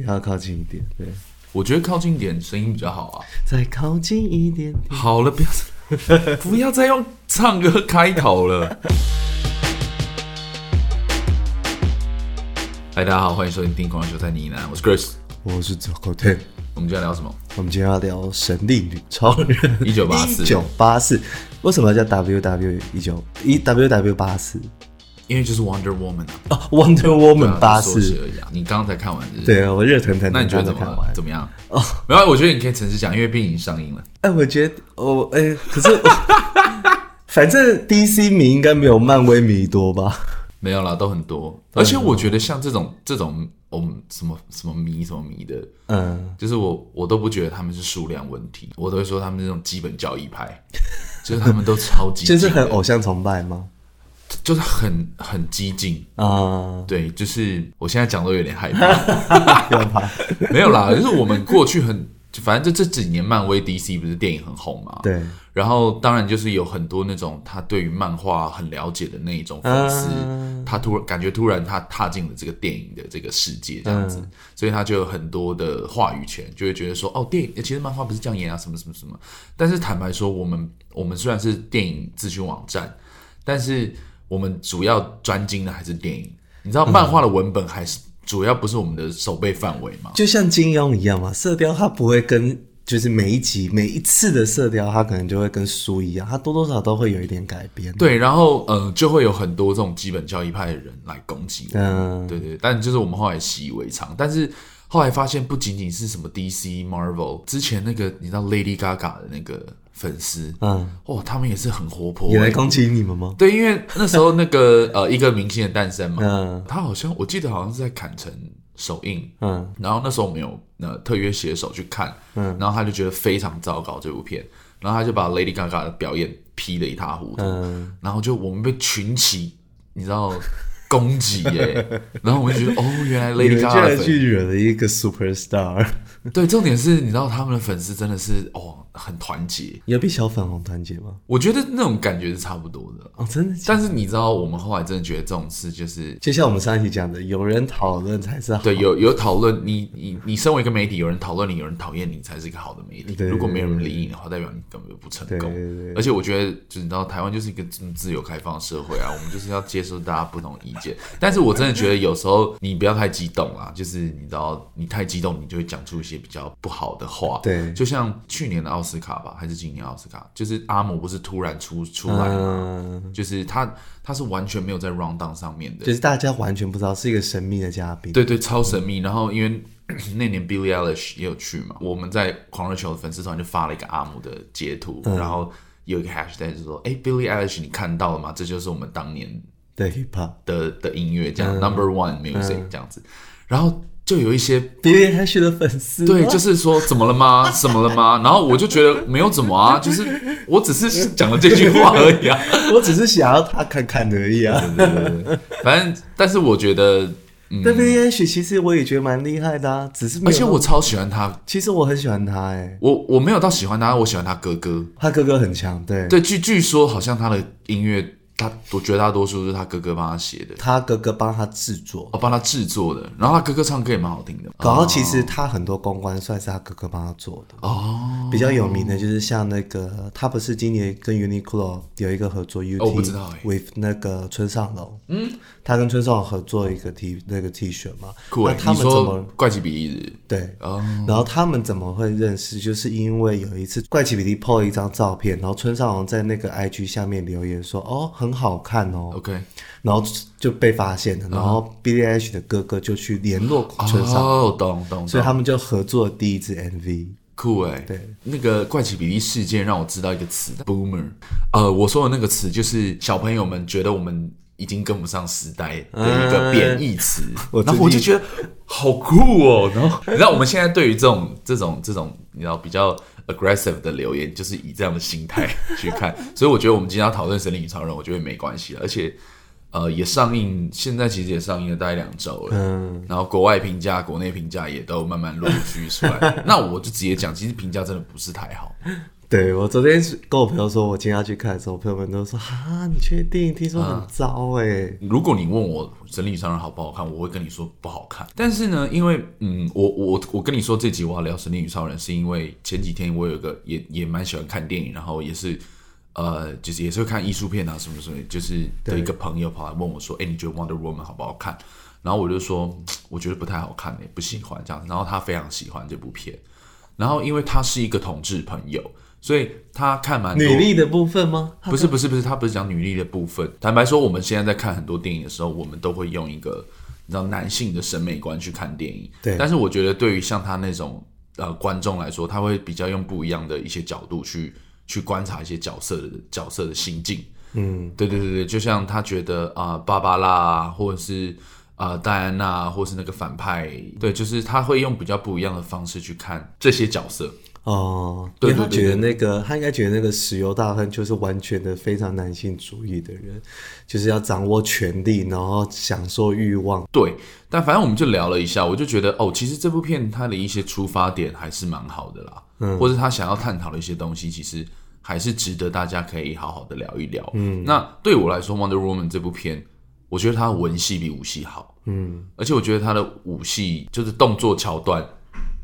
你要靠近一点。对，我觉得靠近一点声音比较好啊。再靠近一点点。好了，不要 不要再用唱歌开头了。嗨，大家好，欢迎收听《疯狂球赛呢喃》，我是 Chris，我是周国天。我们今天要聊什么？我们今天要聊《神力女超人》一九八四。一九八四，为什么叫 WW 一九一 WW 八四？因为就是 Wonder Woman 啊，Wonder Woman 八四而已。你刚刚才看完是不是？对啊，我热腾腾。那你觉得怎么怎么样？哦，没有，我觉得你可以诚实讲，因为片已经上映了。哎，我觉得我哎，可是 反正 DC 迷应该没有漫威迷多吧？没有啦，都很多。而且我觉得像这种这种我们什么什么迷什么迷的，嗯，就是我我都不觉得他们是数量问题，我都会说他们是这种基本教义派，就是他们都超级，就是很偶像崇拜吗？就是很很激进。啊，对，就是我现在讲都有点害怕，不要怕，没有啦，就是我们过去很，反正这这几年漫威 DC 不是电影很红嘛，对，然后当然就是有很多那种他对于漫画很了解的那一种粉丝，啊、他突然感觉突然他踏进了这个电影的这个世界这样子，嗯、所以他就有很多的话语权，就会觉得说哦，电影其实漫画不是这样演啊，什么什么什么，但是坦白说，我们我们虽然是电影资讯网站，但是。我们主要专精的还是电影，你知道漫画的文本还是主要不是我们的手背范围吗？就像金庸一样嘛，射雕它不会跟，就是每一集每一次的射雕，它可能就会跟书一样，它多多少少都会有一点改编。对，然后呃，就会有很多这种基本教义派的人来攻击。嗯，对对，但就是我们后来习以为常，但是后来发现不仅仅是什么 DC、Marvel，之前那个你知道 Lady Gaga 的那个。粉丝，嗯，哇，他们也是很活泼，也来攻击你们吗？对，因为那时候那个 呃，一个明星的诞生嘛，嗯，他好像我记得好像是在坎城首映，嗯，然后那时候我们有呃特约写手去看，嗯，然后他就觉得非常糟糕这部片，然后他就把 Lady Gaga 的表演批得一塌糊涂，嗯，然后就我们被群起，你知道攻击耶，然后我们就觉得哦，原来 Lady Gaga 去惹了一个 superstar，对，重点是你知道他们的粉丝真的是哦。很团结，有比小粉红团结吗？我觉得那种感觉是差不多的哦，真的。但是你知道，我们后来真的觉得这种事就是，就像我们上一期讲的，有人讨论才是好。对，有有讨论，你你你身为一个媒体，有人讨论你，有人讨厌你，才是一个好的媒体。如果没有人理你的话，代表你根本不成功。对对对对，而且我觉得，就是你知道，台湾就是一个这么自由开放的社会啊，我们就是要接受大家不同意见。但是我真的觉得，有时候你不要太激动啊，就是你知道，你太激动，你就会讲出一些比较不好的话。对，就像去年的奥斯卡吧，还是今。年奥斯卡就是阿姆不是突然出出来吗？嗯、就是他他是完全没有在 round down 上面的，就是大家完全不知道是一个神秘的嘉宾，对对，超神秘。嗯、然后因为 那年 Billie Eilish 也有去嘛，我们在狂热球的粉丝团就发了一个阿姆的截图，嗯、然后有一个 hashtag 就说：“哎，Billie Eilish 你看到了吗？这就是我们当年的 hip hop 的的音乐，这样、嗯、number one music、嗯、这样子。”然后。就有一些 Billie Eilish 的粉丝，对，就是说怎么了吗？怎么了吗？然后我就觉得没有怎么啊，就是我只是讲了这句话而已啊，我只是想要他看看而已啊。对对对对，反正但是我觉得，嗯，Billie Eilish 其实我也觉得蛮厉害的啊，只是而且我超喜欢他，其实我很喜欢他哎、欸，我我没有到喜欢他，我喜欢他哥哥，他哥哥很强，对对，据据说好像他的音乐。他我绝大多数是他哥哥帮他写的，他哥哥帮他制作，哦，帮他制作的。然后他哥哥唱歌也蛮好听的。然后其实他很多公关算是他哥哥帮他做的。哦。比较有名的就是像那个，他不是今年跟 Uniqlo 有一个合作，UT，我不知道哎，with 那个村上龙，嗯，他跟村上合作一个 T 那个 T 恤嘛。酷哎，他们怎么怪奇比利日？对，然后他们怎么会认识？就是因为有一次怪奇比利 po 了一张照片，然后村上隆在那个 IG 下面留言说：“哦，很好看哦。” OK，然后就被发现了，然后 Eilish 的哥哥就去联络村上，哦，懂懂，所以他们就合作第一支 MV，酷哎，对，那个怪奇比利事件让我知道一个词，Boomer，呃，我说的那个词就是小朋友们觉得我们已经跟不上时代的一个贬义词，然后我就觉得好酷哦，然后 你知道我们现在对于这种这种这种你知道比较 aggressive 的留言，就是以这样的心态去看，所以我觉得我们今天要讨论《神力女超人》，我觉得没关系，而且呃也上映，现在其实也上映了大概两周了，嗯，然后国外评价、国内评价也都慢慢陆陆续续出来，那我就直接讲，其实评价真的不是太好。对，我昨天跟我朋友说，我今天要去看的时候，我朋友们都说啊，你确定？听说很糟哎、欸。如果你问我《神力女超人》好不好看，我会跟你说不好看。但是呢，因为嗯，我我我跟你说这集我要聊《神力女超人》，是因为前几天我有一个也也蛮喜欢看电影，然后也是呃，就是也是会看艺术片啊什么什么，就是的一个朋友跑来问我说，哎，你觉得《Wonder Woman》好不好看？然后我就说，我觉得不太好看，哎，不喜欢这样。然后他非常喜欢这部片，然后因为他是一个同志朋友。所以他看蛮多女力的部分吗？不是不是不是，他不是讲女力的部分。坦白说，我们现在在看很多电影的时候，我们都会用一个你知道男性的审美观去看电影。对。但是我觉得，对于像他那种呃观众来说，他会比较用不一样的一些角度去去观察一些角色的角色的心境。嗯，对对对对，就像他觉得啊，芭芭拉或者是啊戴安娜，或是那个反派，对，就是他会用比较不一样的方式去看这些角色。哦，对，他觉得那个，他应该觉得那个石油大亨就是完全的非常男性主义的人，就是要掌握权力，然后享受欲望。对，但反正我们就聊了一下，我就觉得哦，其实这部片它的一些出发点还是蛮好的啦，嗯，或者他想要探讨的一些东西，其实还是值得大家可以好好的聊一聊。嗯，那对我来说，《Wonder Woman》这部片，我觉得它的文戏比武戏好，嗯，而且我觉得它的武戏就是动作桥段。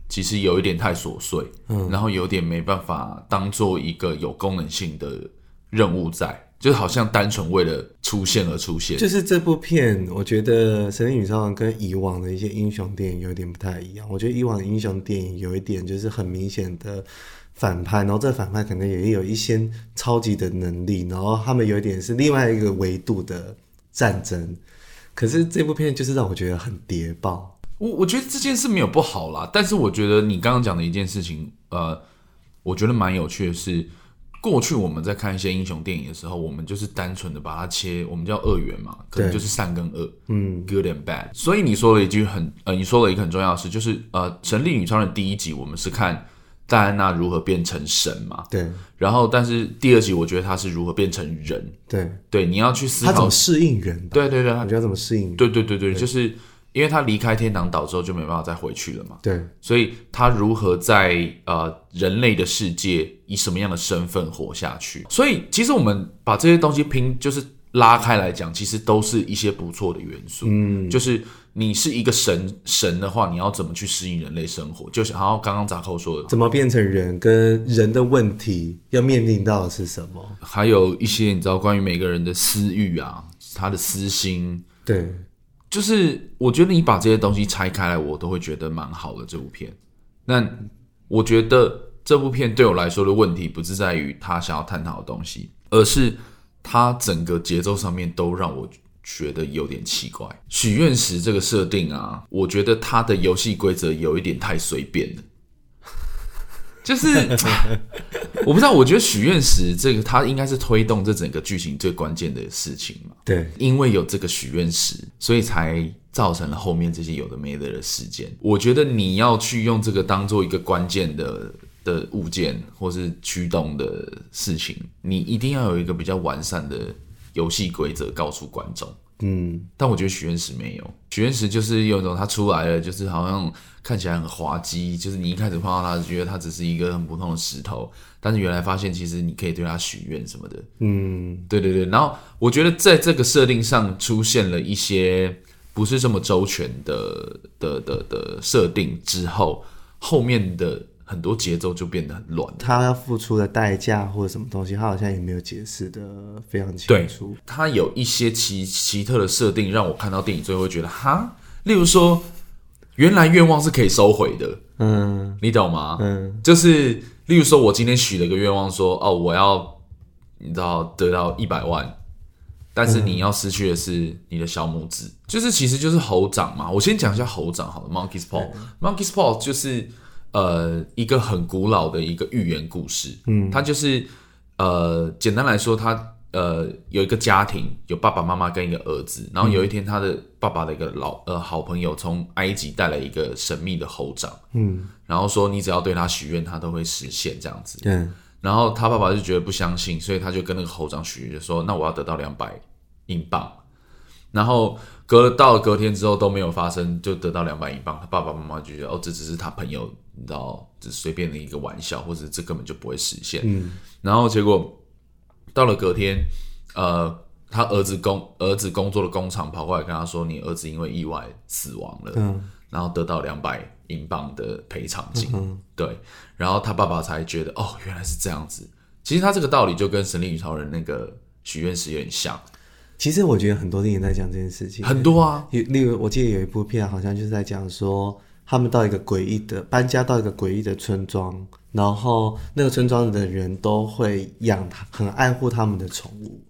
其实有一点太琐碎，嗯，然后有点没办法当做一个有功能性的任务在，就是好像单纯为了出现而出现。就是这部片，我觉得《神力女超人》跟以往的一些英雄电影有点不太一样。我觉得以往的英雄电影有一点就是很明显的反派，然后这反派可能也有一些超级的能力，然后他们有一点是另外一个维度的战争。可是这部片就是让我觉得很谍报。我我觉得这件事没有不好啦，但是我觉得你刚刚讲的一件事情，呃，我觉得蛮有趣的是，过去我们在看一些英雄电影的时候，我们就是单纯的把它切，我们叫二元嘛，可能就是善跟恶，嗯，good and bad。所以你说了一句很，呃，你说了一个很重要的事，就是呃，神力女超人第一集我们是看戴安娜如何变成神嘛，对，然后但是第二集我觉得她是如何变成人，对，对，你要去思考她怎么适应人，对对对，你觉得怎么适应？对对对对，对就是。因为他离开天堂岛之后就没办法再回去了嘛，对，所以他如何在呃人类的世界以什么样的身份活下去？所以其实我们把这些东西拼，就是拉开来讲，其实都是一些不错的元素。嗯，就是你是一个神神的话，你要怎么去适应人类生活？就是好像刚刚扎扣说的，怎么变成人，跟人的问题要面临到的是什么？还有一些你知道关于每个人的私欲啊，他的私心，对。就是我觉得你把这些东西拆开来，我都会觉得蛮好的。这部片，那我觉得这部片对我来说的问题，不是在于他想要探讨的东西，而是他整个节奏上面都让我觉得有点奇怪。许愿石这个设定啊，我觉得他的游戏规则有一点太随便了。就是 我不知道，我觉得许愿石这个，它应该是推动这整个剧情最关键的事情嘛。对，因为有这个许愿石，所以才造成了后面这些有的没的的事件。我觉得你要去用这个当做一个关键的的物件，或是驱动的事情，你一定要有一个比较完善的游戏规则告诉观众。嗯，但我觉得许愿石没有，许愿石就是有一种它出来了，就是好像看起来很滑稽，就是你一开始碰到它，觉得它只是一个很普通的石头，但是原来发现其实你可以对它许愿什么的。嗯，对对对。然后我觉得在这个设定上出现了一些不是这么周全的的的的设定之后，后面的。很多节奏就变得很乱，他要付出的代价或者什么东西，他好像也没有解释的非常清楚。对，他有一些奇奇特的设定，让我看到电影最后会觉得哈，例如说，原来愿望是可以收回的，嗯，你懂吗？嗯，就是例如说，我今天许了一个愿望说，说哦，我要你知道得到一百万，但是你要失去的是你的小拇指，嗯、就是其实就是猴掌嘛。我先讲一下猴掌好了，Monkey's Paw，Monkey's Paw 就是。呃，一个很古老的一个寓言故事，嗯，它就是呃，简单来说，他呃有一个家庭，有爸爸妈妈跟一个儿子，然后有一天，他的爸爸的一个老呃好朋友从埃及带来一个神秘的猴掌，嗯，然后说你只要对他许愿，他都会实现。这样子，嗯，然后他爸爸就觉得不相信，所以他就跟那个猴掌许愿，就说那我要得到两百英镑。然后隔了到了隔天之后都没有发生，就得到两百英镑。他爸爸妈妈就觉得哦，这只是他朋友，你知道，只是随便的一个玩笑，或者这根本就不会实现。嗯，然后结果到了隔天，呃，他儿子工儿子工作的工厂跑过来跟他说：“你儿子因为意外死亡了。”嗯，然后得到两百英镑的赔偿金。嗯，对，然后他爸爸才觉得哦，原来是这样子。其实他这个道理就跟《神力女超人》那个许愿石有点像。其实我觉得很多电影在讲这件事情，很多啊。例如，我记得有一部片，好像就是在讲说，他们到一个诡异的搬家到一个诡异的村庄，然后那个村庄的人都会养他，很爱护他们的宠物，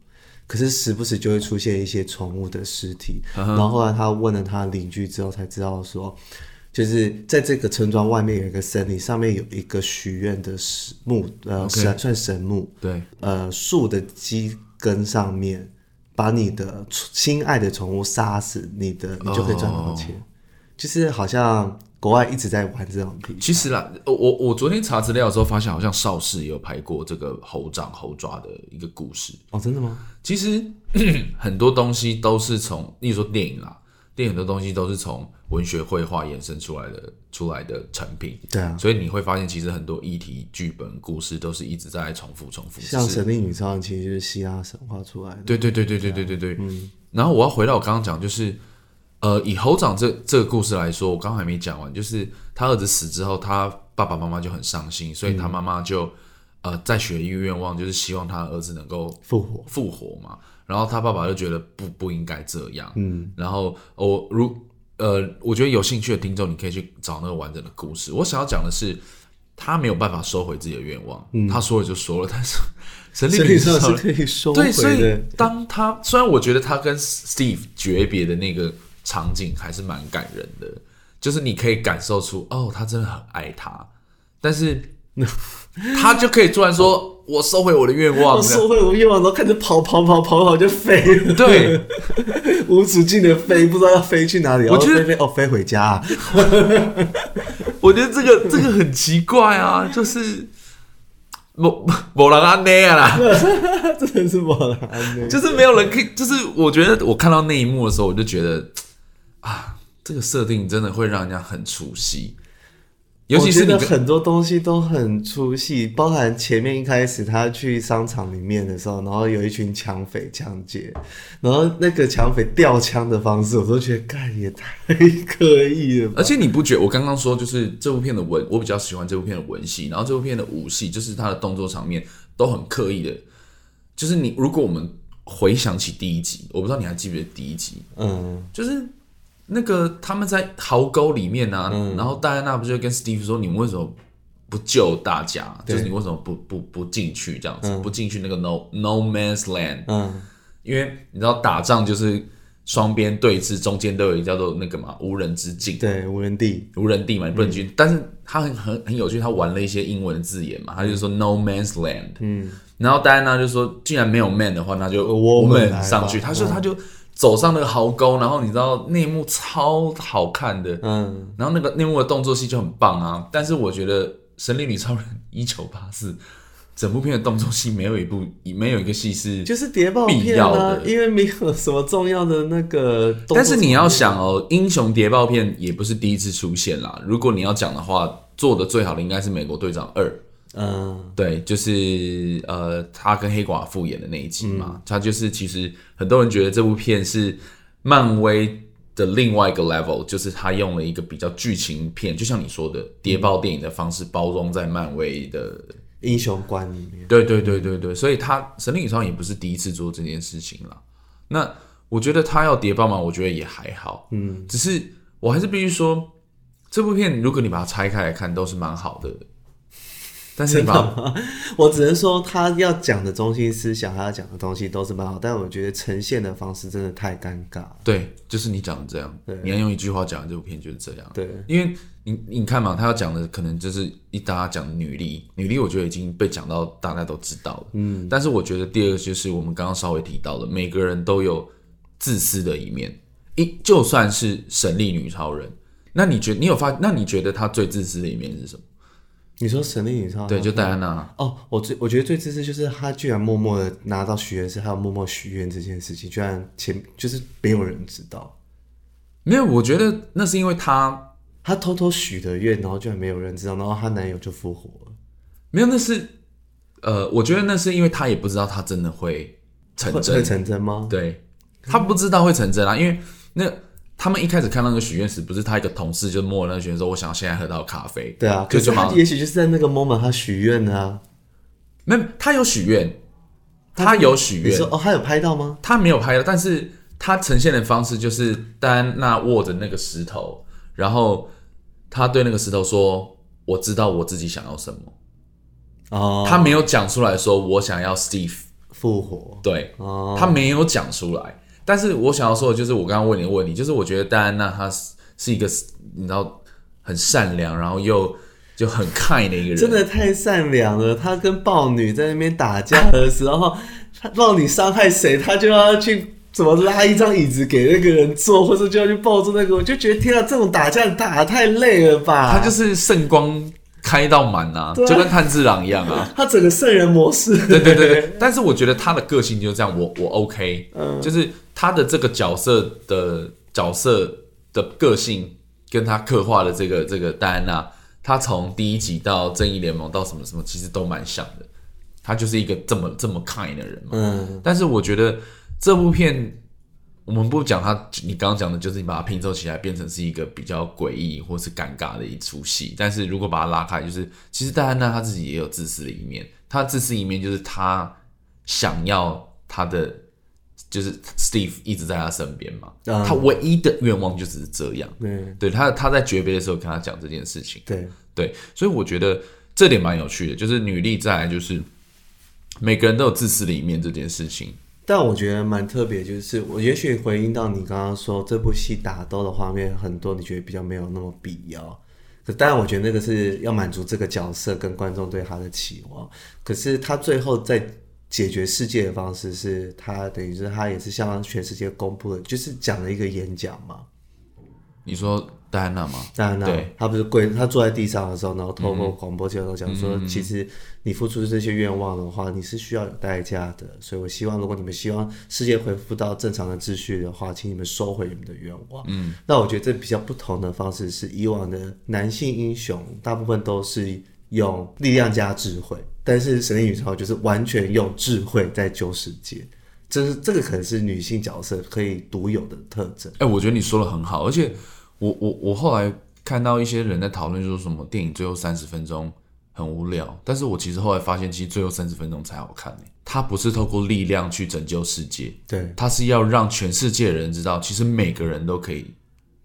可是时不时就会出现一些宠物的尸体。然后后来他问了他邻居之后，才知道说，就是在这个村庄外面有一个森林，上面有一个许愿的神木，呃，Okay. 算算神木，对，呃，树的基根上面。把你的心爱的宠物杀死，你的你就可以赚到钱。Oh. 就是好像国外一直在玩这种题。其实啦，我我昨天查资料的时候发现，好像邵氏也有拍过这个猴掌猴爪的一个故事。哦，真的吗？其实 很多东西都是从，例如说电影啦。电影的东西都是从文学绘画衍生出来的，出来的成品。对啊，所以你会发现，其实很多议题、剧本、故事都是一直在重复、重复。像《神力女超人》其实就是希腊神话出来的。对对对对对对对对。嗯。然后我要回到我刚刚讲，就是呃，以猴长这这个故事来说，我刚刚还没讲完，就是他儿子死之后，他爸爸妈妈就很伤心，所以他妈妈就、嗯、呃在许一个愿望，就是希望他儿子能够复活复活嘛。然后他爸爸就觉得不不应该这样，嗯，然后我如呃，我觉得有兴趣的听众，你可以去找那个完整的故事。我想要讲的是，他没有办法收回自己的愿望，嗯，他说了就说了，但是 神力女超人是可以收回的。对，所以当他虽然我觉得他跟 Steve 诀别的那个场景还是蛮感人的，就是你可以感受出哦，他真的很爱他，但是 他就可以突然说。我收回我的愿望，我收回我的愿望，然后开始跑跑跑跑跑就飞了，对，无止境的飞，不知道要飞去哪里。我觉得飞飞哦，飞回家啊。我觉得这个这个很奇怪啊，就是某某人安内啊，真的是某人安内，就是没有人可以，就是我觉得我看到那一幕的时候，我就觉得啊，这个设定真的会让人家很出戏。尤其是你很多东西都很出戏，包含前面一开始他去商场里面的时候，然后有一群抢匪抢劫，然后那个抢匪吊枪的方式，我都觉得干也太 刻意了。而且你不觉得我刚刚说就是这部片的文，我比较喜欢这部片的文戏，然后这部片的武戏，就是他的动作场面都很刻意的。就是你如果我们回想起第一集，我不知道你还记不记得第一集，嗯，就是。那个他们在壕沟里面啊，嗯、然后戴安娜不就跟 Steve 说：“你们为什么不救大家？对就是你为什么不不不进去这样子，嗯、不进去那个 No No Man's Land？嗯，因为你知道打仗就是双边对峙，中间都有一个叫做那个嘛无人之境，对，无人地，无人地嘛，你不能进去。嗯、但是他很很很有趣，他玩了一些英文的字眼嘛，他就说 No Man's Land。嗯，然后戴安娜就说：既然没有 man 的话，那就 woman 上去。他说他就。嗯走上那个壕沟，然后你知道那一幕超好看的，嗯，然后那个内幕的动作戏就很棒啊。但是我觉得《神力女超人》一九八四整部片的动作戏没有一部没有一个戏是就是谍报片啊，因为没有什么重要的那个。但是你要想哦，英雄谍报片也不是第一次出现啦。如果你要讲的话，做的最好的应该是《美国队长二》。嗯，对，就是呃，他跟黑寡妇演的那一集嘛，嗯、他就是其实很多人觉得这部片是漫威的另外一个 level，就是他用了一个比较剧情片，就像你说的谍报电影的方式包装在漫威的英雄观里面。对对对对对，所以他神力女超人也不是第一次做这件事情了。那我觉得他要谍报嘛，我觉得也还好，嗯，只是我还是必须说，这部片如果你把它拆开来看，都是蛮好的。但是吧，我只能说他要讲的中心思想，他要讲的东西都是蛮好，但我觉得呈现的方式真的太尴尬。对，就是你讲的这样。对，你要用一句话讲这部片就是这样。对，因为你你看嘛，他要讲的可能就是一大家讲女力，女力我觉得已经被讲到大家都知道了。嗯，但是我觉得第二个就是我们刚刚稍微提到的，每个人都有自私的一面。一就算是神力女超人，那你觉得你有发？那你觉得她最自私的一面是什么？你说神力女超人？对，就戴安娜。哦，我最我觉得最自私就是她居然默默的拿到许愿石，还有默默许愿这件事情，居然前就是没有人知道。没有，我觉得那是因为她她偷偷许的愿，然后居然没有人知道，然后她男友就复活了。没有，那是呃，我觉得那是因为她也不知道她真的会成真，会成真吗？对，她不知道会成真啊，因为那。他们一开始看到那个许愿石，不是他一个同事就摸了那个许愿说：“我想现在喝到咖啡。”对啊，可是他也许就是在那个 moment 他许愿啊，没有，他有许愿，他有许愿。你说哦，他有拍到吗？他没有拍到，但是他呈现的方式就是戴安娜握着那个石头，然后他对那个石头说：“我知道我自己想要什么。”哦，他没有讲出来说：“我想要 Steve 复活。”对，哦，他没有讲出来。但是我想要说的就是，我刚刚问你的问题，就是我觉得戴安娜她是是一个你知道很善良，然后又就很 kind 的一个人，真的太善良了。她跟豹女在那边打架的时候，豹女伤害谁，她就要去怎么拉一张椅子给那个人坐，或者就要去抱住那个，我就觉得天啊，这种打架打得太累了吧？她就是圣光开到满啊，就跟炭治郎一样啊，他整个圣人模式。对对对对，但是我觉得他的个性就是这样，我我 OK，嗯，就是。他的这个角色的角色的个性，跟他刻画的这个这个戴安娜，他从第一集到正义联盟到什么什么，其实都蛮像的。他就是一个这么这么 kind 的人嘛。嗯。但是我觉得这部片，我们不讲他，你刚刚讲的就是你把它拼凑起来，变成是一个比较诡异或是尴尬的一出戏。但是如果把它拉开，就是其实戴安娜她自己也有自私的一面。她自私一面就是她想要她的。就是 Steve 一直在他身边嘛，嗯、他唯一的愿望就只是这样。对，对他他在诀别的时候跟他讲这件事情。对对，所以我觉得这点蛮有趣的，就是女力再来就是每个人都有自私的一面这件事情。但我觉得蛮特别，就是我也许回应到你刚刚说这部戏打斗的画面很多，你觉得比较没有那么必要。可当然，我觉得那个是要满足这个角色跟观众对他的期望。可是他最后在。解决世界的方式是他等于是他也是向全世界公布了，就是讲了一个演讲嘛。你说戴安娜吗？戴安娜，对，他不是跪，他坐在地上的时候，然后透过广播接头讲说，嗯、其实你付出这些愿望的话，你是需要有代价的。所以我希望，如果你们希望世界恢复到正常的秩序的话，请你们收回你们的愿望。嗯，那我觉得这比较不同的方式是，以往的男性英雄大部分都是用力量加智慧。但是神力女超就是完全用智慧在救世界，这是这个可能是女性角色可以独有的特征。哎、欸，我觉得你说的很好，而且我我我后来看到一些人在讨论说什么电影最后三十分钟很无聊，但是我其实后来发现，其实最后三十分钟才好看呢。它不是透过力量去拯救世界，对，它是要让全世界的人知道，其实每个人都可以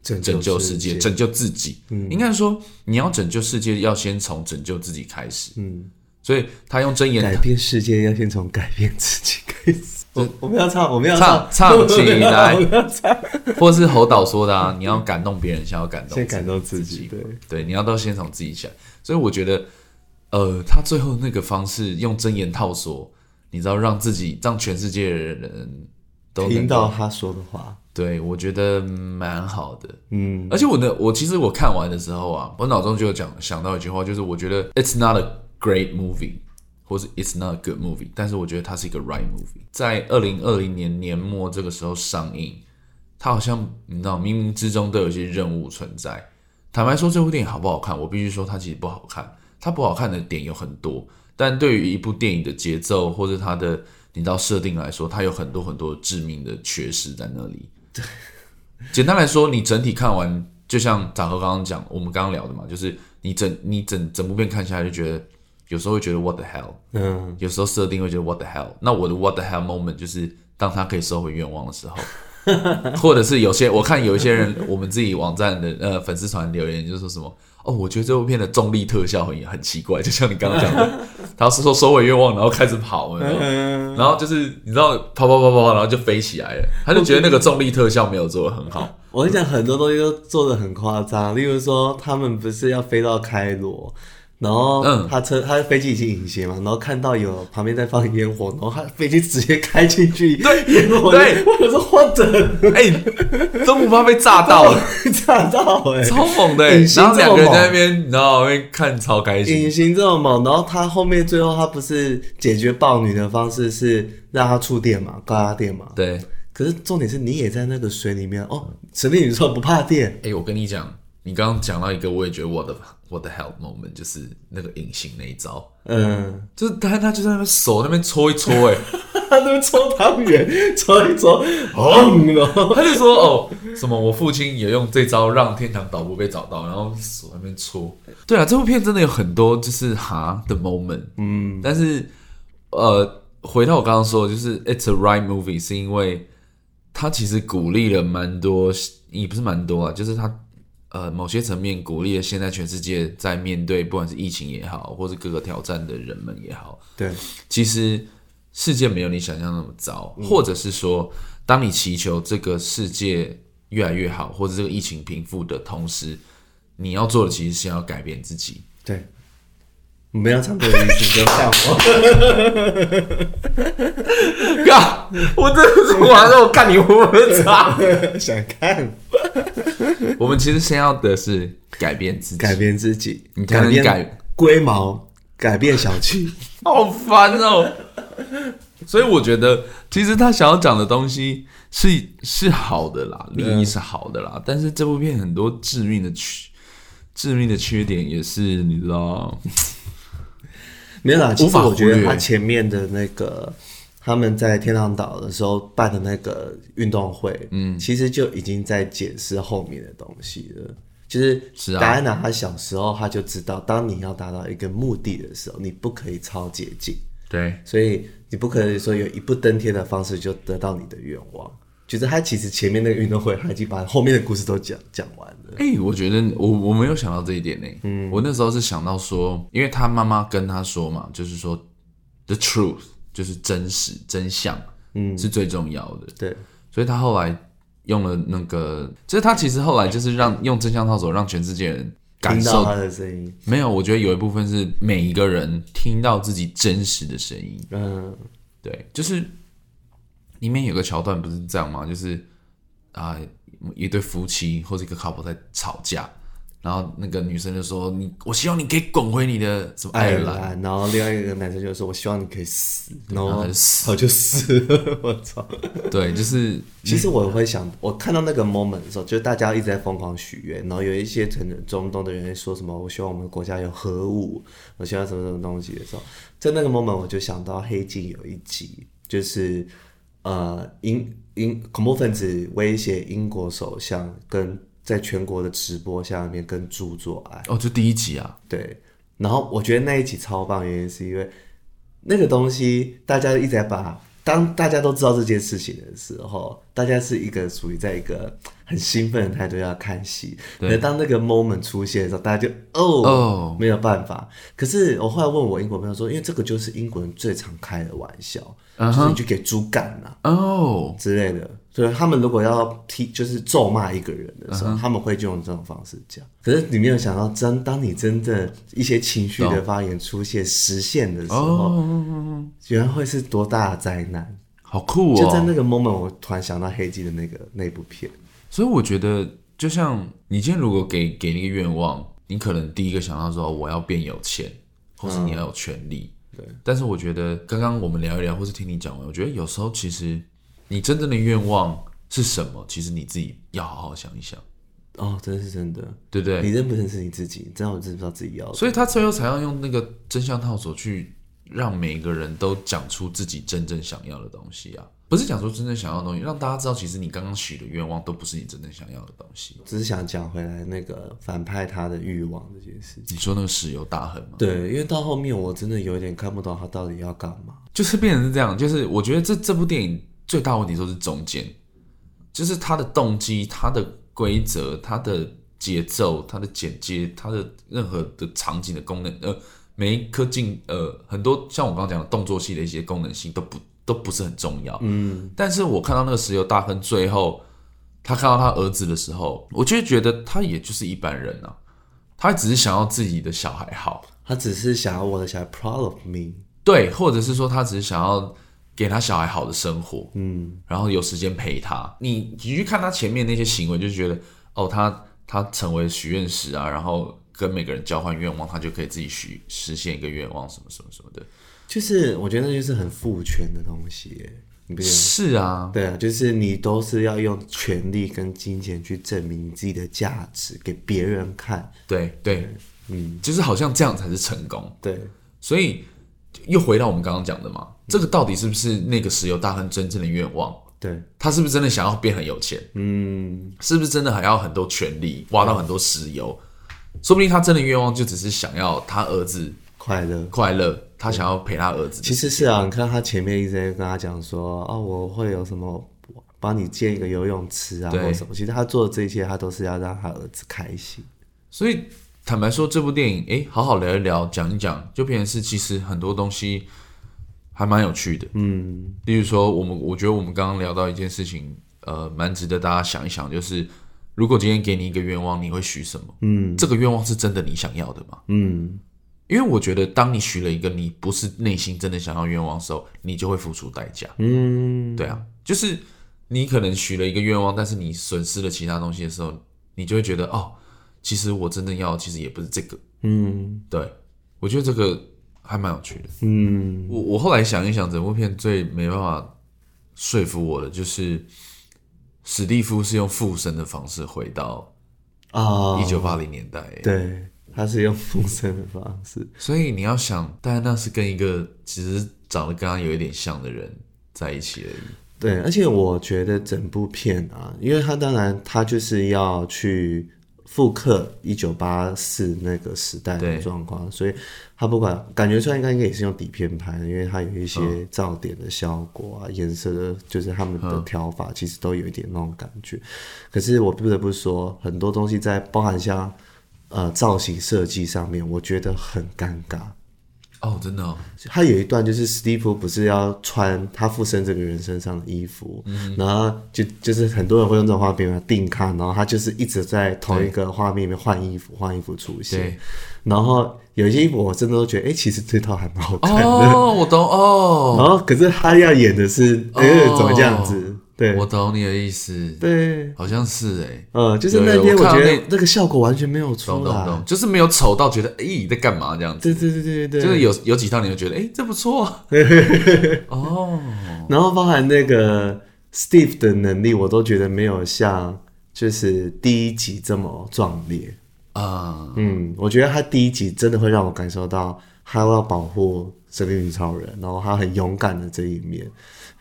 拯救世界，拯救自己。嗯，应该说你要拯救世界，要先从拯救自己开始。嗯。所以他用真言改变世界，要先从改变自己开始。我我们要唱，我们要唱唱起来，或是侯导说的啊，你要感动别人，先要感动，先感动自己。对对，你要到先从自己起来。所以我觉得，呃，他最后那个方式用真言套索，你知道，让自己让全世界的人都听到他说的话。对，我觉得蛮好的。嗯，而且我的，我其实我看完的时候啊，我脑中就有讲想到一句话，就是我觉得 It's not a Great movie，或是 It's not a good movie，但是我觉得它是一个 right movie。在二零二零年年末这个时候上映，它好像你知道，冥冥之中都有一些任务存在。坦白说，这部电影好不好看？我必须说，它其实不好看。它不好看的点有很多，但对于一部电影的节奏或者它的你知道设定来说，它有很多很多致命的缺失在那里。对，简单来说，你整体看完，就像杂和刚刚讲，我们刚刚聊的嘛，就是你整你整整部片看下来就觉得。有时候会觉得 What the hell？嗯，有时候设定会觉得 What the hell？那我的 What the hell moment 就是当他可以收回愿望的时候，或者是有些我看有一些人，我们自己网站的呃粉丝团留言就说什么哦，我觉得这部片的重力特效很很奇怪，就像你刚刚讲的，他是说收尾愿望然后开始跑，有有然后就是你知道跑跑跑跑，然后就飞起来了，他就觉得那个重力特效没有做的很好。我跟你讲，很多东西都做的很夸张，例如说他们不是要飞到开罗。然后他车，他的飞机已经隐形嘛，然后看到有旁边在放烟火，然后他飞机直接开进去，对，烟火，对，我说换着，哎，都不怕被炸到了，炸到，哎，超猛的，然后两个人在那边，然后看超开心，隐形这么猛，然后他后面最后他不是解决豹女的方式是让他触电嘛，高压电嘛，对，可是重点是你也在那个水里面哦，神秘女说不怕电，哎，我跟你讲。你刚刚讲到一个，我也觉得我的我的 help moment 就是那个隐形那一招，嗯，就是他他就在那边手那边搓一搓，哎，他那边搓汤圆，搓一搓，哦，他就说哦，什么我父亲也用这招让天堂岛不被找到，然后手那边搓，对啊，这部片真的有很多就是哈的 moment，嗯，但是呃，回到我刚刚说的，就是 it's a right movie，是因为他其实鼓励了蛮多，也不是蛮多啊，就是他。呃，某些层面鼓励了现在全世界在面对不管是疫情也好，或是各个挑战的人们也好，对，其实世界没有你想象那么糟，嗯、或者是说，当你祈求这个世界越来越好，或者这个疫情平复的同时，你要做的其实是要改变自己。对，你不要唱歌的意思，就像我。哥，我真的是完了，我看你会不会唱，想看。我们其实先要的是改变自己，改变自己，你才能改龟毛，改变小气，好烦哦。所以我觉得，其实他想要讲的东西是是好的啦，利益是好的啦。但是这部片很多致命的缺，致命的缺点也是你知道，没有啦。其实我觉得他前面的那个。他们在天堂岛的时候办的那个运动会，嗯，其实就已经在解释后面的东西了。就是戴安娜她小时候，她就知道，当你要达到一个目的的时候，你不可以超捷径。对，所以你不可以说有一步登天的方式就得到你的愿望。就是他其实前面那个运动会，他已经把后面的故事都讲讲完了。哎、欸，我觉得我我没有想到这一点呢。嗯，我那时候是想到说，因为他妈妈跟他说嘛，就是说 the truth。就是真实真相，嗯，是最重要的。对，所以他后来用了那个，就是他其实后来就是让用真相套索，让全世界人感受他的声音。没有，我觉得有一部分是每一个人听到自己真实的声音。嗯，对，就是里面有个桥段不是这样吗？就是啊、呃，一对夫妻或者一个 couple 在吵架。然后那个女生就说：“你，我希望你可以滚回你的什么爱尔兰。”然后另外一个男生就说：“我希望你可以死。”然后死，我就死了。我操！对，就是 其实我会想，我看到那个 moment 的时候，就是大家一直在疯狂许愿，然后有一些可能中东的人说什么：“我希望我们国家有核武，我希望什么什么东西的时候，在那个 moment 我就想到《黑镜》有一集，就是呃，英英恐怖分子威胁英国首相跟。在全国的直播下面跟猪做爱哦，就第一集啊，对。然后我觉得那一集超棒，原因是因为那个东西大家一直在把，当大家都知道这件事情的时候，大家是一个属于在一个很兴奋的态度要看戏。对。可当那个 moment 出现的时候，大家就哦哦没有办法。可是我后来问我英国朋友说，因为这个就是英国人最常开的玩笑，uh huh. 就是你去给猪干呐哦之类的。所以他们如果要踢，就是咒骂一个人的时候，uh. 他们会就用这种方式讲。可是你没有想到，真当你真正一些情绪的发言出现实现的时候，oh. 原来会是多大的灾难？好酷哦！就在那个 moment，我突然想到黑镜的那个那部片。所以我觉得，就像你今天如果给给那个愿望，你可能第一个想到说我要变有钱，或是你要有权利。对。但是我觉得，刚刚我们聊一聊，或是听你讲完，我觉得有时候其实。你真正的愿望是什么？其实你自己要好好想一想。哦，真的是真的，对不对？你认不认识你自己？知道我知不知道自己要？所以他最后才要用那个真相套索去让每个人都讲出自己真正想要的东西啊！不是讲出真正想要的东西，让大家知道，其实你刚刚许的愿望都不是你真正想要的东西。只是想讲回来那个反派他的欲望这件事情。你说那个石油大亨吗？对，因为到后面我真的有点看不懂他到底要干嘛。就是变成是这样，就是我觉得这这部电影。最大问题都是中间，就是他的动机、他的规则、他的节奏、他的剪接、他的任何的场景的功能，呃，每一颗镜，呃，很多像我刚刚讲的动作戏的一些功能性都不都不是很重要。嗯，但是我看到那个石油大亨最后，他看到他儿子的时候，我就会觉得他也就是一般人啊，他只是想要自己的小孩好。他只是想要我的小孩 proud of me，对，或者是说他只是想要给他小孩好的生活，嗯，然后有时间陪他。你你去看他前面那些行为，就觉得哦，他他成为许愿石啊，然后跟每个人交换愿望，他就可以自己许实现一个愿望，什么什么什么的。就是我觉得那就是很父权的东西，你不觉得？是啊，对啊，就是你都是要用权力跟金钱去证明你自己的价值给别人看。对对，嗯，就是好像这样才是成功。对，所以又回到我们刚刚讲的嘛，这个到底是不是那个石油大亨真正的愿望？对，他是不是真的想要变很有钱？嗯，是不是真的还要很多权力，挖到很多石油？说不定他真的愿望就只是想要他儿子快乐，快乐。他想要陪他儿子，其实是啊，你看他前面一直在跟他讲说，哦，我会有什么帮你建一个游泳池啊，或什么。其实他做的这一切，他都是要让他儿子开心。所以坦白说，这部电影，哎，好好聊一聊，讲一讲，就变成是其实很多东西还蛮有趣的。嗯，例如说，我们我觉得我们刚刚聊到一件事情，呃，蛮值得大家想一想，就是如果今天给你一个愿望，你会许什么？嗯，这个愿望是真的你想要的吗？嗯。因为我觉得，当你许了一个你不是内心真的想要愿望的时候，你就会付出代价。嗯，对啊，就是你可能许了一个愿望，但是你损失了其他东西的时候，你就会觉得哦，其实我真正要的其实也不是这个。嗯，对，我觉得这个还蛮有趣的。嗯，我我后来想一想，整部片最没办法说服我的就是史蒂夫是用附身的方式回到啊一九八零年代。对。他是用附身的方式，所以你要想，戴安娜是跟一个其实长得跟他有一点像的人在一起而已。对，而且我觉得整部片啊，因为他当然他就是要去复刻一九八四那个时代的状况，所以他不管感觉出来应该应该也是用底片拍的，因为它有一些噪点的效果啊，颜、嗯、色的，就是他们的调法其实都有一点那种感觉。可是我不得不说，很多东西在包含像。呃，造型设计上面我觉得很尴尬哦，真的哦。他有一段就是史蒂夫不是要穿他附身这个人身上的衣服，嗯、然后就就是很多人会用这种画面嘛定看，然后他就是一直在同一个画面里面换衣服，换衣服出现。然后有一些衣服我真的都觉得，哎、欸，其实这套还蛮好看的。哦，我懂哦。然后可是他要演的是，哎、欸，怎么这样子？对，我懂你的意思。对，好像是哎，嗯，就是那天我觉得那个效果完全没有出来，懂懂懂，就是没有丑到觉得哎你在干嘛这样子。对对对对对，就是有有几套你就觉得哎这不错。哦，然后包含那个 Steve 的能力，我都觉得没有像就是第一集这么壮烈啊。嗯，我觉得他第一集真的会让我感受到他要保护神力女超人，然后他很勇敢的这一面。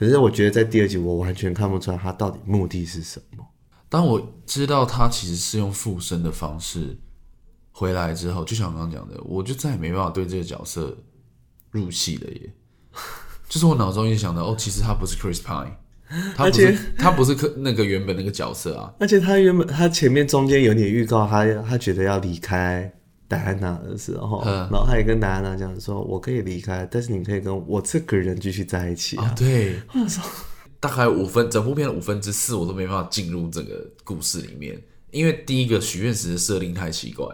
可是我觉得在第二集，我完全看不出来他到底目的是什么。当我知道他其实是用附身的方式回来之后，就像我刚刚讲的，我就再也没办法对这个角色入戏了耶。就是我脑中一直想到，哦，其实他不是 Chris Pine，他不是他不是那个原本那个角色啊。而且他原本他前面中间有点预告他，他他觉得要离开。戴安娜的时候，嗯、然后他也跟戴安娜讲说：“我可以离开，但是你可以跟我这个人继续在一起啊。”对，大概五分，整部片的五分之四我都没办法进入这个故事里面，因为第一个许愿石的设定太奇怪，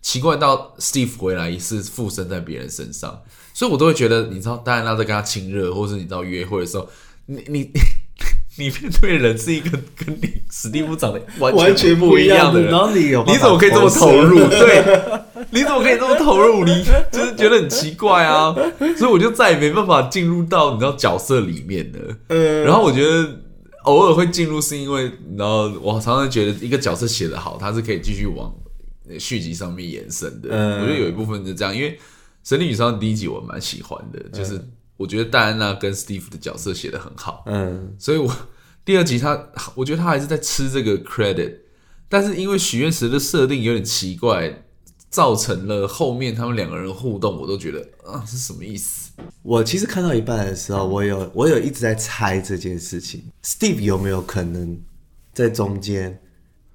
奇怪到 Steve 回来是附身在别人身上，所以我都会觉得，你知道戴安娜在跟他亲热，或是你知道约会的时候，你你。你面对的人是一个 跟你史蒂夫长得完全不一样的人，然后你有你怎么可以这么投入？对，你怎么可以这么投入？你就是觉得很奇怪啊，所以我就再也没办法进入到你知道角色里面了。嗯，然后我觉得偶尔会进入，是因为然后我常常觉得一个角色写得好，他是可以继续往续集上面延伸的。嗯，我觉得有一部分是这样，因为《神力女超人》第一集我蛮喜欢的，就是。我觉得戴安娜跟 Steve 的角色写的很好，嗯，所以我第二集他，我觉得他还是在吃这个 credit，但是因为许愿石的设定有点奇怪，造成了后面他们两个人互动，我都觉得啊，是什么意思？我其实看到一半的时候，我有我有一直在猜这件事情，Steve 有没有可能在中间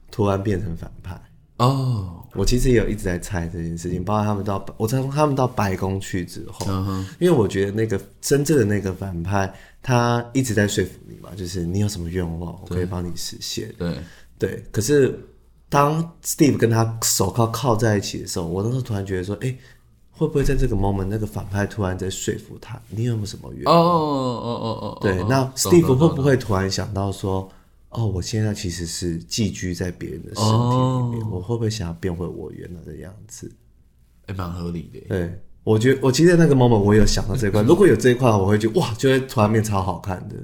突然变成反派？哦。我其实也有一直在猜这件事情，包括他们到我从他们到白宫去之后，因为我觉得那个真正的那个反派，他一直在说服你嘛，就是你有什么愿望，我可以帮你实现。对对。可是当 Steve 跟他手铐铐在一起的时候，我那时候突然觉得说，哎、欸，会不会在这个 moment 那个反派突然在说服他？你有没有什么愿望？哦哦哦哦哦，对，那 Steve 会不会突然想到说，哦，我现在其实是寄居在别人的身体里面，我会不会想要变回我原来的样子？还蛮合理的。对，我觉得我其实那个 moment 我有想到这一块，如果有这一块，我会觉得哇，就会突然变超好看的。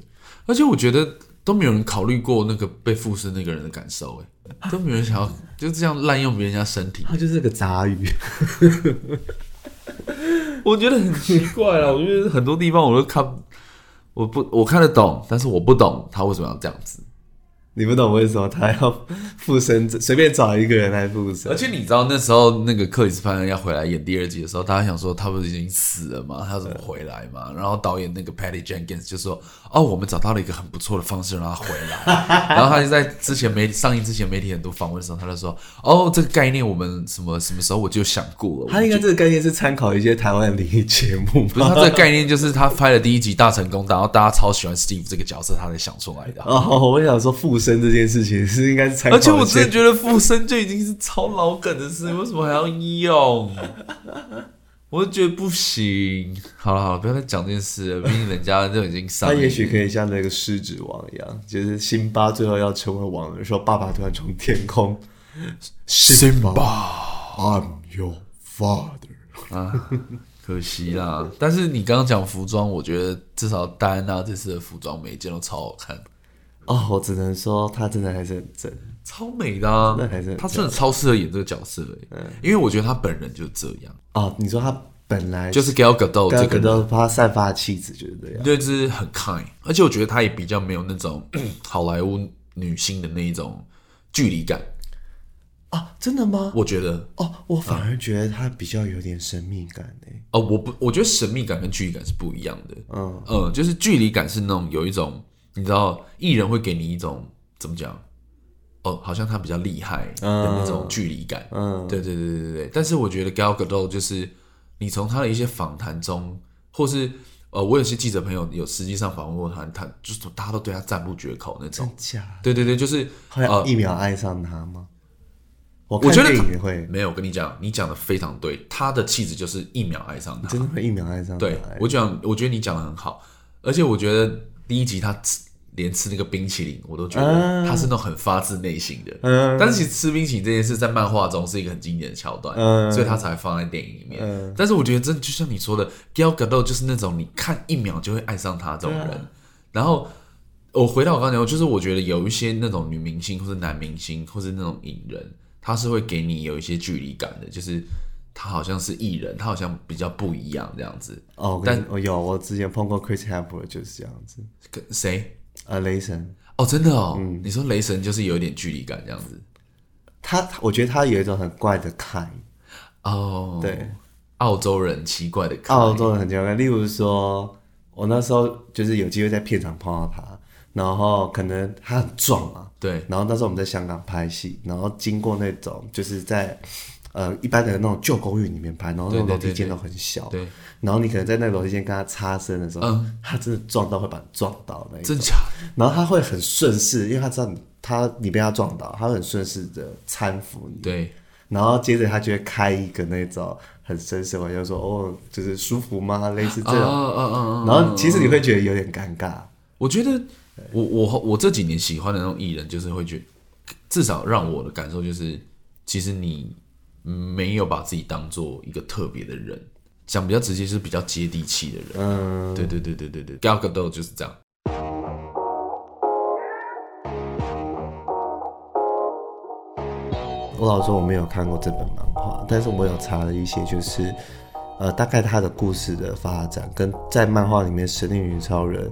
而且我觉得都没有人考虑过那个被附身那个人的感受，哎，都没有人想要就这样滥用别人家身体，他就是个杂鱼。我觉得很奇怪啊，我觉得很多地方我都看，我不我看得懂，但是我不懂他为什么要这样子。你不懂为什么他要附身，随便找一个人来附身。而且你知道那时候那个克里斯潘恩要回来演第二季的时候，大家想说他不是已经死了吗？他怎么回来嘛？然后导演那个 Patty Jenkins 就说：“哦，我们找到了一个很不错的方式让他回来。”然后他就在之前媒上映之前媒体很多访问的时候，他就说：“哦，这个概念我们什么什么时候我就想过了。”他应该这个概念是参考一些台湾的灵 异节目。不是，他这个概念就是他拍了第一集大成功，然后大家超喜欢 Steve 这个角色，他才想出来的。哦，我想说附。身这件事情是应该是参考，而且我真的觉得附身就已经是超老梗的事，为什么还要用？我就觉得不行。好了好了，不要再讲这件事了，毕竟人家都已经上。他也许可以像那个狮子王一样，就是辛巴最后要成为王的时候，爸爸突然从天空，辛巴，I'm your father 啊，可惜啦。但是你刚刚讲服装，我觉得至少戴安娜这次的服装每一件都超好看。哦，我只能说他真的还是很正，超美的啊！那还是他真的超适合演这个角色诶，嗯，因为我觉得他本人就这样。哦，你说他本来就是 Gal Gadot，这个都他散发的气质就是这样，对，就是很 kind，而且我觉得他也比较没有那种 好莱坞女星的那一种距离感。啊，真的吗？我觉得哦，我反而觉得他比较有点神秘感诶。哦，我不，我觉得神秘感跟距离感是不一样的。嗯嗯，就是距离感是那种有一种。你知道艺人会给你一种怎么讲？哦，好像他比较厉害的那种距离感。嗯，对对对对对。但是我觉得 Gal Gadot 就是你从他的一些访谈中，或是呃，我有些记者朋友有实际上访问过他，他就是大家都对他赞不绝口那种。真假？对对对，就是呃，一秒爱上他吗？我觉得也会。没有，我跟你讲，你讲的非常对，他的气质就是一秒爱上他，真的会一秒爱上他。对，我讲，我觉得你讲的很好，而且我觉得第一集他。连吃那个冰淇淋，我都觉得他是那种很发自内心的。嗯，但是其实吃冰淇淋这件事在漫画中是一个很经典的桥段，嗯，所以他才放在电影里面。嗯，但是我觉得真的就像你说的，Gal Gadot 就是那种你看一秒就会爱上他这种人。嗯，然后我回到我刚才讲，就是我觉得有一些那种女明星或者男明星或者那种影人，他是会给你有一些距离感的，就是他好像是艺人，他好像比较不一样这样子。哦，但我有我之前碰过 Chris Hemsworth 就是这样子，跟谁？呃，雷神。哦，真的哦，嗯，你说雷神就是有一点距离感这样子，他我觉得他有一种很怪的 kind 哦，对，澳洲人奇怪的 kind，澳洲人很奇怪，例如说，我那时候就是有机会在片场碰到他，然后可能他很壮嘛，对，然后那时候我们在香港拍戏，然后经过那种就是在。呃，一般的那种旧公寓里面拍，然后那种楼梯间都很小，对，然后你可能在那个楼梯间跟他擦身的时候，嗯，他真的撞到会把你撞倒那种，真假？然后他会很顺势，因为他知道你他你被他撞倒，他会很顺势的搀扶你，对，然后接着他就会开一个那种很绅士玩笑说，哦，就是舒服吗？类似这种，嗯嗯嗯，然后其实你会觉得有点尴尬。我觉得我我我这几年喜欢的那种艺人，就是会觉得至少让我的感受就是，其实你。没有把自己当做一个特别的人，讲比较直接就是比较接地气的人。嗯，对对对对对对，Gal Gadot 就是这样。我老实说我没有看过这本漫画，但是我有查了一些，就是呃，大概他的故事的发展跟在漫画里面《神力女超人》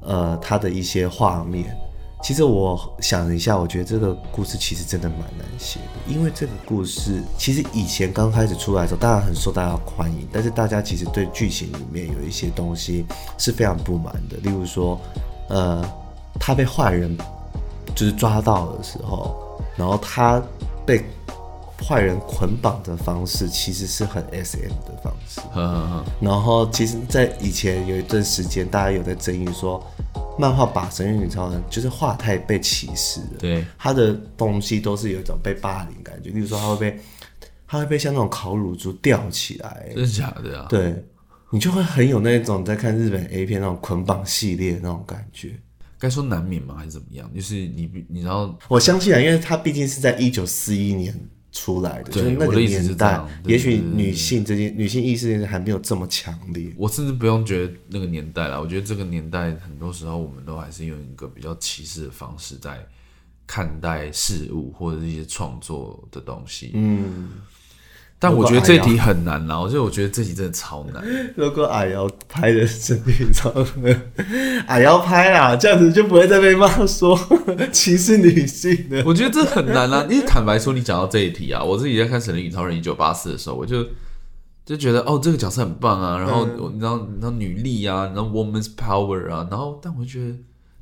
呃，他的一些画面。其实我想了一下，我觉得这个故事其实真的蛮难写的，因为这个故事其实以前刚开始出来的时候，当然很受大家欢迎，但是大家其实对剧情里面有一些东西是非常不满的，例如说，呃，他被坏人就是抓到的时候，然后他被。坏人捆绑的方式其实是很 SM 的方式，然后其实，在以前有一段时间，大家有在争议说，漫画把神力女超人就是画太被歧视了，对，他的东西都是有一种被霸凌感觉，例如说他会被他会被像那种烤乳猪吊起来，真的假的啊？对，你就会很有那种在看日本 A 片那种捆绑系列那种感觉。该说难免吗？还是怎么样？就是你，你知道，我相信啊，因为他毕竟是在一九四一年出来的，就是那个年代，也许女性这件女性意识还没有这么强烈。我甚至不用觉得那个年代了，我觉得这个年代很多时候我们都还是用一个比较歧视的方式在看待事物或者是一些创作的东西。嗯。但我觉得这题很难啦，我觉得我觉得这题真的超难。如果矮要拍的神女超人，矮要拍啦，这样子就不会再被骂说 歧视女性的。我觉得这很难啦，因为坦白说，你讲到这一题啊，我自己在看《神力女超人》一九八四的时候，我就就觉得哦，这个角色很棒啊，然后你知道，你知道女力啊，然后 woman's power 啊，然后但我就觉得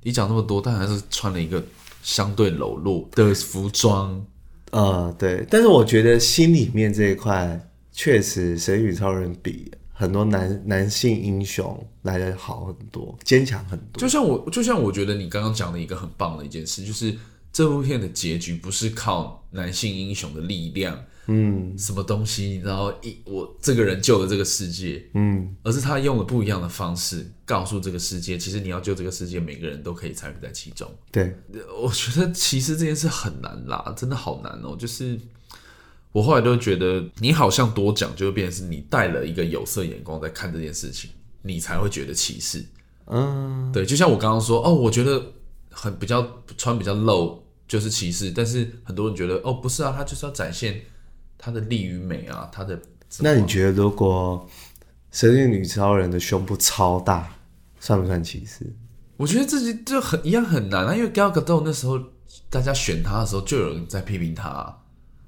你讲那么多，但还是穿了一个相对柔弱的服装。呃，对，但是我觉得心里面这一块确实，神与超人比很多男男性英雄来的好很多，坚强很多。就像我，就像我觉得你刚刚讲的一个很棒的一件事，就是这部片的结局不是靠男性英雄的力量。嗯，什么东西？然后一我这个人救了这个世界，嗯，而是他用了不一样的方式告诉这个世界，其实你要救这个世界，每个人都可以参与在其中。对，我觉得其实这件事很难啦，真的好难哦。就是我后来都觉得，你好像多讲，就会变成是你带了一个有色眼光在看这件事情，你才会觉得歧视。嗯，对，就像我刚刚说，哦，我觉得很比较穿比较露就是歧视，但是很多人觉得，哦，不是啊，他就是要展现。他的力与美啊，他的……那你觉得，如果神力女超人的胸部超大，算不算歧视？我觉得自己就很一样很难啊，因为 Gal Gadot 那时候大家选他的时候，就有人在批评他啊，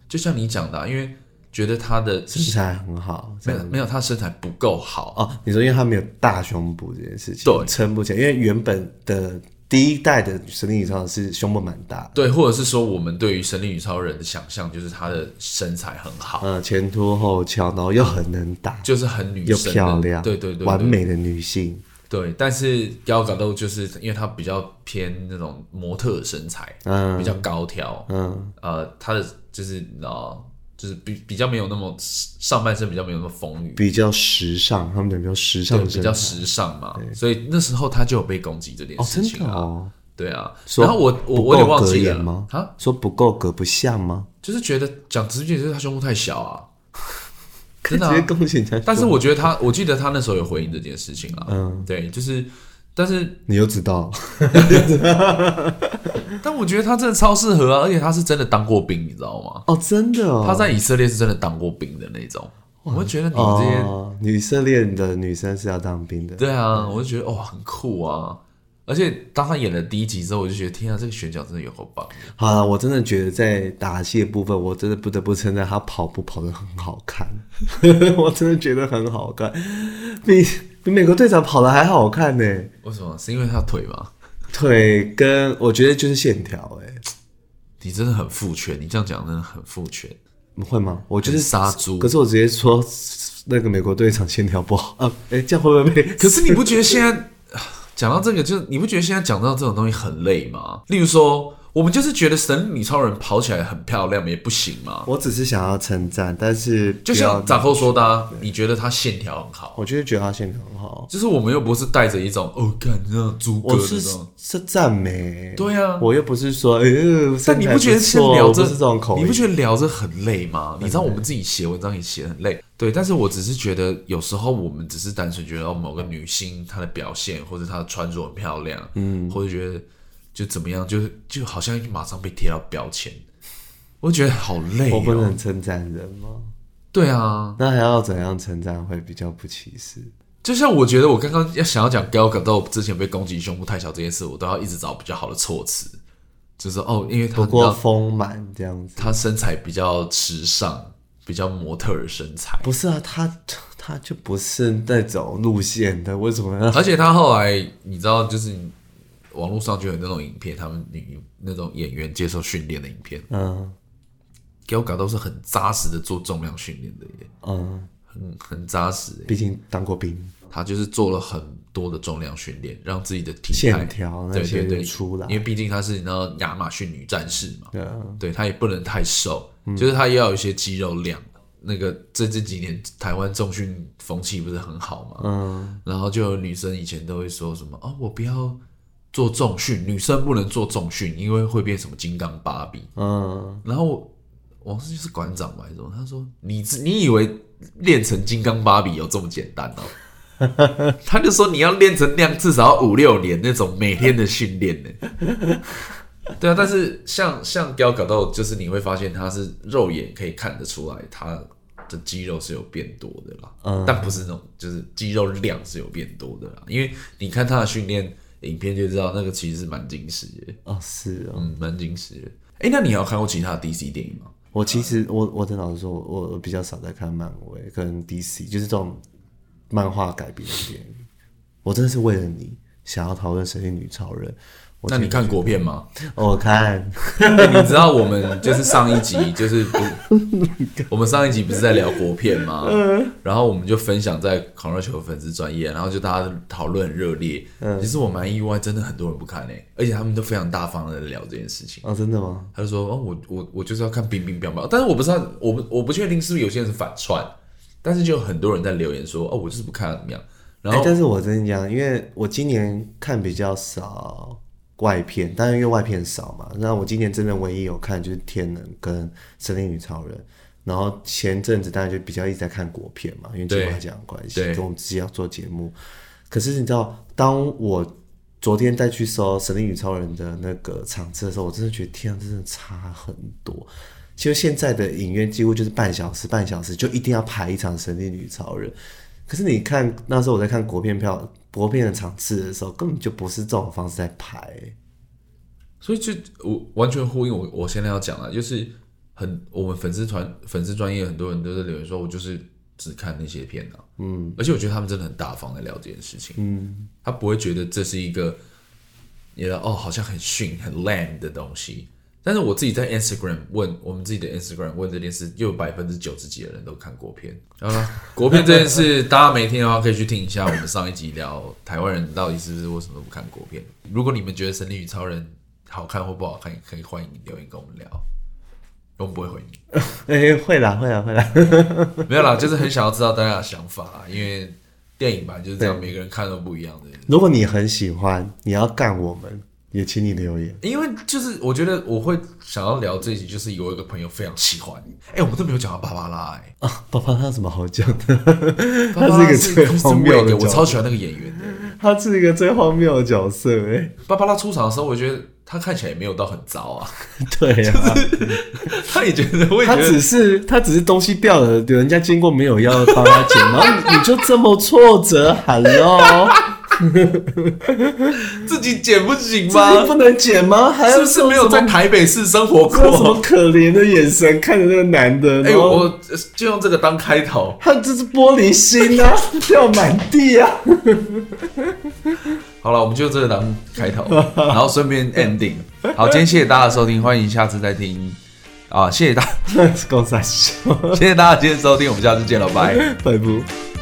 就像你讲的啊，因为觉得他的身材很好，没有没有，他身材不够好哦。你说，因为他没有大胸部这件事情，对，撑不起来，因为原本的。第一代的神力女超人是胸部蛮大，对，或者是说我们对于神力女超人的想象就是她的身材很好，嗯，前凸后翘，然后又很能打，就是很女生又漂亮，对对对，对，完美的女性。对，但是 Gal Gadot 就是因为她比较偏那种模特身材，嗯，比较高挑，嗯，呃，她的就是呃。就是比比较没有那么上半身比较没有那么丰腴，比较时尚，他们比较时尚，比较时尚嘛，所以那时候他就有被攻击这件事情啊，哦，对啊，然后我我我也忘记了。吗？啊，说不够格不像吗？就是觉得讲直接就是他胸部太小啊，真的直接攻击。但是我觉得他，我记得他那时候有回应这件事情啊，嗯，对，就是。但是你又知道，但我觉得他真的超适合啊，而且他是真的当过兵，你知道吗？哦，真的，哦，他在以色列是真的当过兵的那种。我会觉得你们这些，哦，以色列的女生是要当兵的。对啊，我就觉得哇，很酷啊！而且当他演了第一集之后，我就觉得天啊，这个选角真的有够棒。好了，我真的觉得在打戏的部分，我真的不得不称赞他跑步跑得很好看，我真的觉得很好看。比比美国队长跑的还好看呢？为什么？是因为他腿吗？腿跟我觉得就是线条。哎，你真的很父权，你这样讲真的很父权。会吗？我就是杀猪。可是我直接说那个美国队长线条不好啊。哎，这样会不会被？可是你不觉得现在讲到这个，就是你不觉得现在讲到这种东西很累吗？例如说。我们就是觉得神女超人跑起来很漂亮，也不行吗？我只是想要称赞，但是就像展后说的、啊，你觉得她线条很好，我就是觉得她线条很好。就是我们又不是带着一种哦，看这样猪哥的这种，是赞美。对啊，我又不是说，哎、呃，但你不觉得先聊着这种口，你不觉得聊着很累吗？你知道我们自己写文章也写很累，对。但是我只是觉得有时候我们只是单纯觉得某个女星她的表现或者她的穿着很漂亮，嗯，或者觉得。就怎么样，就就好像马上被贴到标签，我觉得好累、喔。我不能称赞人吗？对啊，那还要怎样称赞会比较不歧视？就像我觉得我刚刚要想要讲 Gal Gadot 之前被攻击胸部太小这件事，我都要一直找比较好的措辞，就是哦，因为他不过丰满这样子，他身材比较时尚，比较模特儿身材。不是啊，他他就不是那种路线的，为什么呢？而且他后来你知道，就是。网络上就有那种影片，他们女那种演员接受训练的影片，嗯。Gadot 都是很扎实的做重量训练的耶，嗯，很很扎实，毕竟当过兵，他就是做了很多的重量训练，让自己的体态对对对。出来，因为毕竟她是那亚马逊女战士嘛，对，对他也不能太瘦，嗯，就是她也要有一些肌肉量，那个这这几年台湾重训风气不是很好嘛，嗯，然后就有女生以前都会说什么哦，我不要做重训，女生不能做重训，因为会变什么金刚芭比，嗯，然后王思就是馆长嘛？他说你你以为练成金刚芭比有这么简单哦？他就说你要练成那样，至少要五六年那种每天的训练呢。对啊，但是像像雕搞到，就是你会发现他是肉眼可以看得出来，他的肌肉是有变多的啦，嗯，但不是那种就是肌肉量是有变多的啦，因为你看他的训练影片就知道，那个其实是蛮惊喜的哦，是哦，嗯，蛮惊喜的。哎，那你有看过其他的 DC 电影吗？我其实我我真老实说，我我比较少在看漫威跟 DC，就是这种漫画改编的电影。我真的是为了你想要讨论神力女超人。那你看国片吗？我看。你知道我们就是上一集就是不，我们上一集不是在聊国片吗？然后我们就分享在狂热球粉丝专业，然后就大家讨论很热烈。其实我蛮意外，真的很多人不看诶，而且他们都非常大方的聊这件事情。哦，真的吗？他就说哦，我我我就是要看冰冰冰冰，但是我不知道，我不我不确定是不是有些人是反串，但是就有很多人在留言说哦，我就是不看怎么样。然后，但是我真的讲，因为我今年看比较少。外片，但是因为外片少嘛，那我今年真的唯一有看就是《天能》跟《神力女超人》，然后前阵子大家就比较一直在看国片嘛，因为金马奖的关系，跟我们自己要做节目。可是你知道，当我昨天再去搜《神力女超人》的那个场次的时候，我真的觉得天啊，真的差很多。其实现在的影院几乎就是半小时，半小时就一定要排一场《神力女超人》。可是你看那时候我在看国片票。国片的场次的时候，根本就不是这种方式在排，所以就我完全呼应我我现在要讲的，就是很我们粉丝团粉丝专业很多人都在留言说，我就是只看那些片啊，嗯，而且我觉得他们真的很大方的聊这件事情，嗯，他不会觉得这是一个，你的哦好像很逊很烂的东西。但是我自己在 Instagram 问我们自己的 Instagram 问这件事，又有百分之九十几的人都看国片。好了，国片这件事，大家没听的话可以去听一下我们上一集聊台湾人到底是不是为什么不看国片。如果你们觉得《神力女超人》好看或不好看，也可以欢迎留言跟我们聊，我们不会回你。哎、欸，会啦，会啦，会啦。没有啦，就是很想要知道大家的想法，因为电影吧就是这样，每个人看都不一样的。如果你很喜欢，你要干我们。也请你留言，因为就是我觉得我会想要聊这一集，就是有一个朋友非常喜欢你。哎、欸，我们都没有讲到芭芭拉、欸，哎啊，芭芭拉有什么好讲的？他是一个最荒谬的，我超喜欢那个演员的。他是一个最荒谬的角色、欸，哎，芭芭拉出场的时候，我觉得他看起来也没有到很糟啊。对啊，他也觉得，我也觉得，他只是他只是东西掉了，有人家经过没有要帮他捡，然后你就这么挫折，Hello。自己剪不行吗？不能剪吗？还是不是没有在台北市生活过？什么可怜的眼神看着那个男的？哎、欸，我就用这个当开头。他这是玻璃心啊，掉满地啊！好了，我们就这个当开头，然后顺便 ending。好，今天谢谢大家的收听，欢迎下次再听啊！谢谢大家，谢谢大家今天收听，我们下次见了，拜拜。